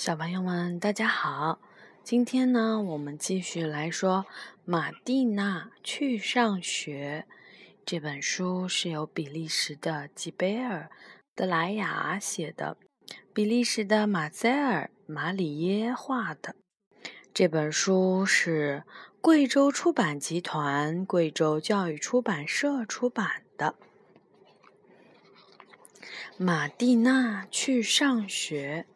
小朋友们，大家好！今天呢，我们继续来说《马蒂娜去上学》这本书，是由比利时的吉贝尔·德莱雅写的，比利时的马塞尔·马里耶画的。这本书是贵州出版集团、贵州教育出版社出版的。马蒂娜去上学。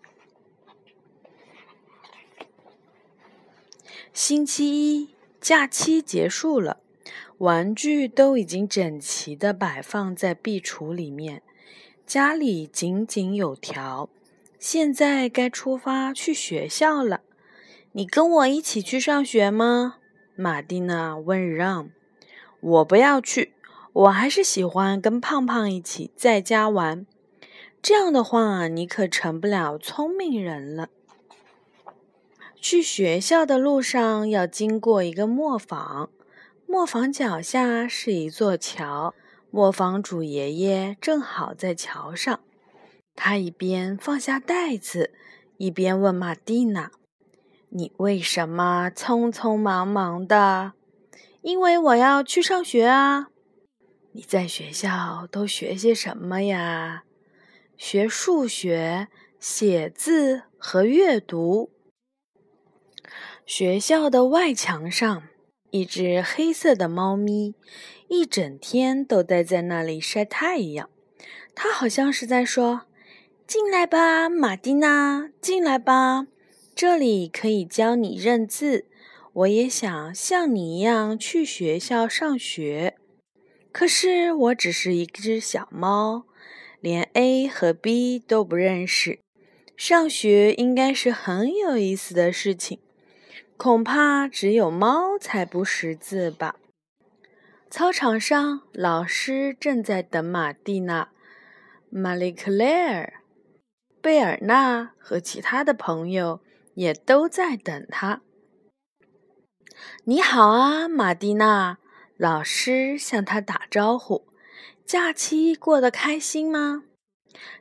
星期一，假期结束了，玩具都已经整齐的摆放在壁橱里面，家里井井有条。现在该出发去学校了，你跟我一起去上学吗？马蒂娜问让。我不要去，我还是喜欢跟胖胖一起在家玩。这样的话，你可成不了聪明人了。去学校的路上要经过一个磨坊，磨坊脚下是一座桥，磨坊主爷爷正好在桥上。他一边放下袋子，一边问玛蒂娜：“你为什么匆匆忙忙的？”“因为我要去上学啊。”“你在学校都学些什么呀？”“学数学、写字和阅读。”学校的外墙上，一只黑色的猫咪一整天都待在那里晒太阳。它好像是在说：“进来吧，马蒂娜，进来吧，这里可以教你认字。我也想像你一样去学校上学，可是我只是一只小猫，连 A 和 B 都不认识。上学应该是很有意思的事情。”恐怕只有猫才不识字吧。操场上，老师正在等玛蒂娜、玛丽克莱尔、贝尔纳和其他的朋友也都在等他。你好啊，玛蒂娜！老师向他打招呼。假期过得开心吗？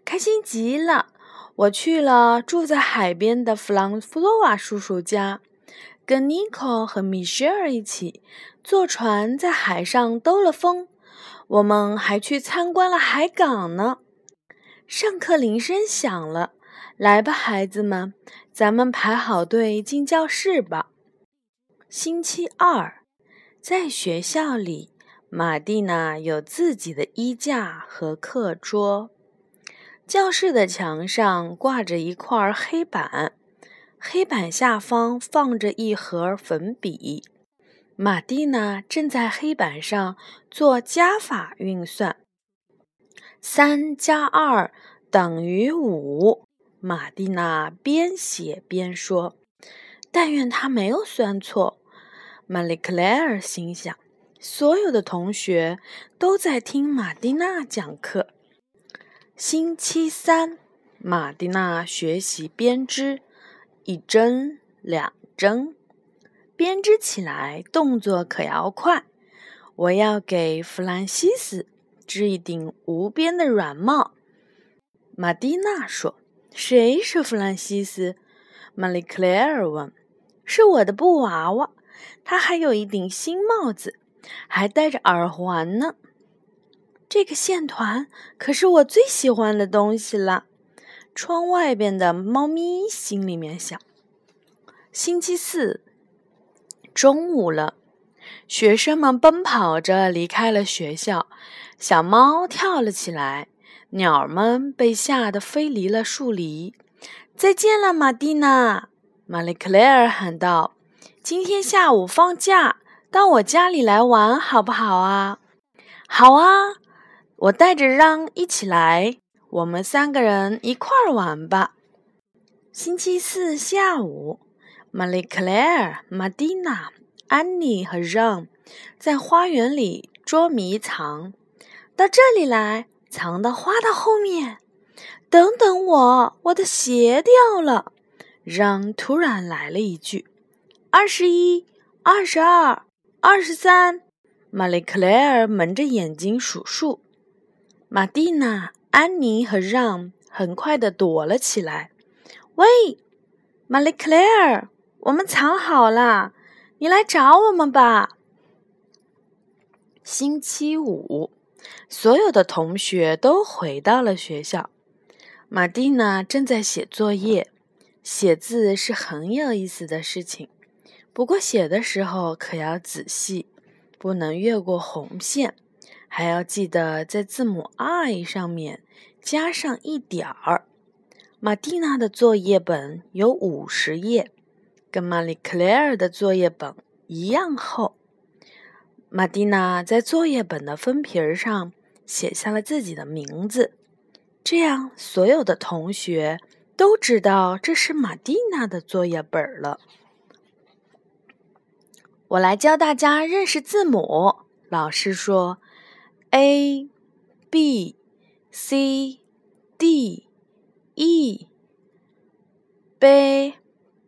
开心极了！我去了住在海边的弗朗弗洛瓦叔叔家。跟尼克和米歇尔一起坐船在海上兜了风，我们还去参观了海港呢。上课铃声响了，来吧，孩子们，咱们排好队进教室吧。星期二，在学校里，玛蒂娜有自己的衣架和课桌。教室的墙上挂着一块黑板。黑板下方放着一盒粉笔，玛蒂娜正在黑板上做加法运算。三加二等于五。玛蒂娜边写边说：“但愿她没有算错。”玛丽克莱尔心想：“所有的同学都在听玛蒂娜讲课。”星期三，玛蒂娜学习编织。一针两针，编织起来动作可要快。我要给弗兰西斯织一顶无边的软帽。玛蒂娜说：“谁是弗兰西斯？”玛丽克莱尔问。“是我的布娃娃，他还有一顶新帽子，还戴着耳环呢。这个线团可是我最喜欢的东西了。”窗外边的猫咪心里面想：星期四中午了，学生们奔跑着离开了学校，小猫跳了起来，鸟儿们被吓得飞离了树篱。再见了，玛蒂娜！玛丽克莱尔喊道：“今天下午放假，到我家里来玩好不好啊？”“好啊，我带着让一起来。”我们三个人一块儿玩吧。星期四下午，玛丽克莱尔、玛蒂娜、安妮和让在花园里捉迷藏。到这里来，藏到花的后面。等等我，我的鞋掉了。让突然来了一句：“二十一，二十二，二十三。”玛丽克莱尔蒙着眼睛数数。玛蒂娜。安妮和让很快的躲了起来。喂，玛丽·克莱尔，我们藏好了，你来找我们吧。星期五，所有的同学都回到了学校。玛蒂娜正在写作业。写字是很有意思的事情，不过写的时候可要仔细，不能越过红线，还要记得在字母 I 上面加上一点儿。玛蒂娜的作业本有五十页，跟玛丽·克莱尔的作业本一样厚。玛蒂娜在作业本的封皮上写下了自己的名字，这样所有的同学。都知道这是玛蒂娜的作业本了。我来教大家认识字母。老师说：A、B、C、D、E、B、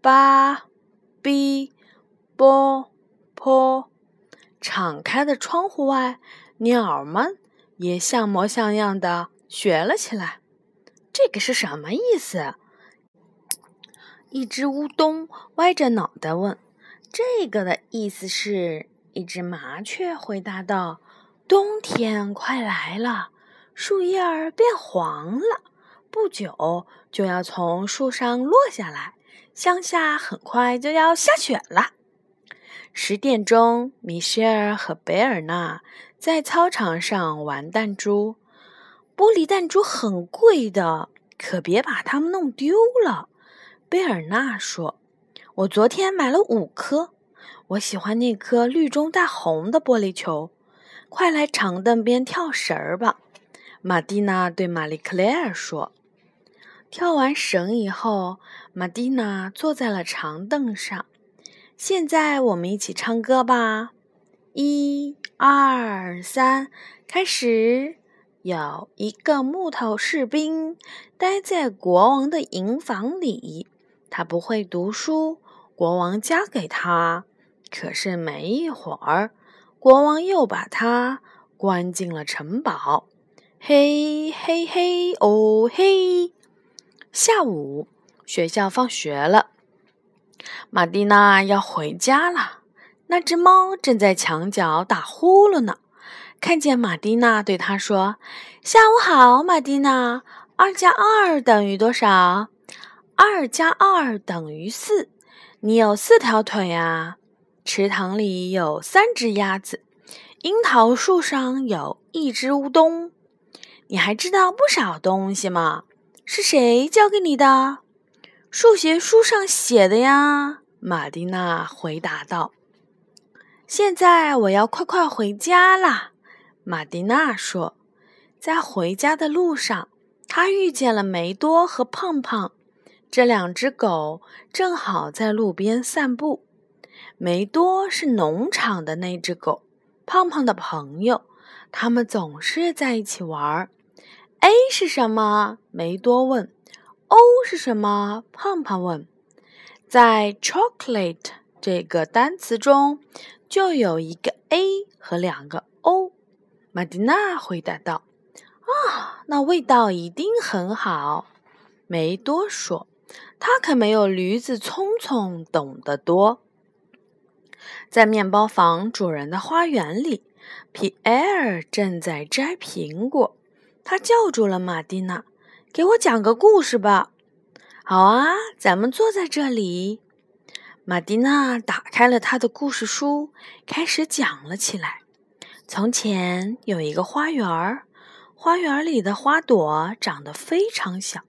八、B、波、坡。敞开的窗户外，鸟们也像模像样的学了起来。这个是什么意思？一只乌冬歪着脑袋问：“这个的意思是……”一只麻雀回答道：“冬天快来了，树叶儿变黄了，不久就要从树上落下来，乡下很快就要下雪了。”十点钟，米歇尔和贝尔纳在操场上玩弹珠。玻璃弹珠很贵的，可别把它们弄丢了。贝尔纳说：“我昨天买了五颗，我喜欢那颗绿中带红的玻璃球。快来长凳边跳绳儿吧。”玛蒂娜对玛丽·克莱尔说。跳完绳以后，玛蒂娜坐在了长凳上。现在我们一起唱歌吧！一、二、三，开始。有一个木头士兵待在国王的营房里，他不会读书，国王教给他。可是没一会儿，国王又把他关进了城堡。嘿嘿嘿，哦嘿！下午学校放学了，玛蒂娜要回家了。那只猫正在墙角打呼噜呢。看见玛蒂娜，对他说：“下午好，玛蒂娜。二加二等于多少？二加二等于四。你有四条腿啊。池塘里有三只鸭子，樱桃树上有一只乌冬。你还知道不少东西吗？是谁教给你的？数学书上写的呀。”玛蒂娜回答道。“现在我要快快回家啦。”玛蒂娜说：“在回家的路上，她遇见了梅多和胖胖这两只狗，正好在路边散步。梅多是农场的那只狗，胖胖的朋友，他们总是在一起玩。A 是什么？梅多问。O 是什么？胖胖问。在 chocolate 这个单词中，就有一个 A 和两个 O。”玛蒂娜回答道：“啊，那味道一定很好。”梅多说：“他可没有驴子聪聪懂得多。”在面包房主人的花园里，皮埃尔正在摘苹果。他叫住了玛蒂娜：“给我讲个故事吧。”“好啊，咱们坐在这里。”玛蒂娜打开了他的故事书，开始讲了起来。从前有一个花园儿，花园里的花朵长得非常小，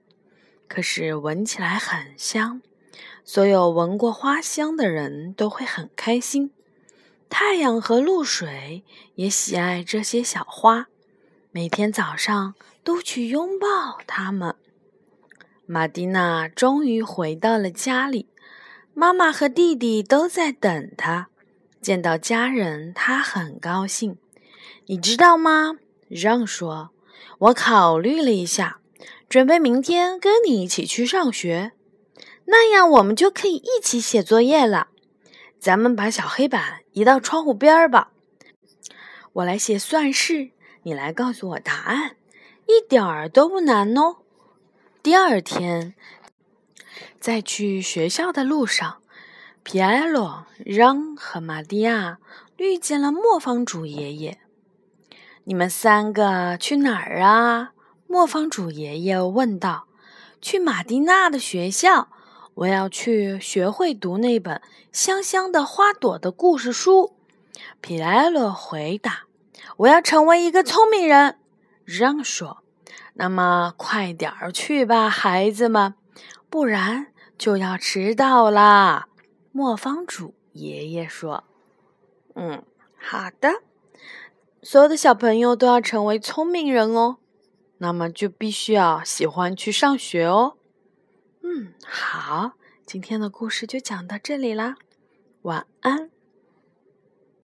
可是闻起来很香。所有闻过花香的人都会很开心。太阳和露水也喜爱这些小花，每天早上都去拥抱它们。玛蒂娜终于回到了家里，妈妈和弟弟都在等她。见到家人，她很高兴。你知道吗？让说：“我考虑了一下，准备明天跟你一起去上学，那样我们就可以一起写作业了。咱们把小黑板移到窗户边儿吧。我来写算式，你来告诉我答案，一点儿都不难哦。”第二天，在去学校的路上，皮埃洛、让和玛蒂亚遇见了磨坊主爷爷。你们三个去哪儿啊？磨坊主爷爷问道。去马蒂娜的学校，我要去学会读那本香香的花朵的故事书。皮莱洛回答：“我要成为一个聪明人。”让说：“那么快点儿去吧，孩子们，不然就要迟到啦。”磨坊主爷爷说：“嗯，好的，所有的小朋友都要成为聪明人哦。”那么就必须要喜欢去上学哦。嗯，好，今天的故事就讲到这里啦，晚安。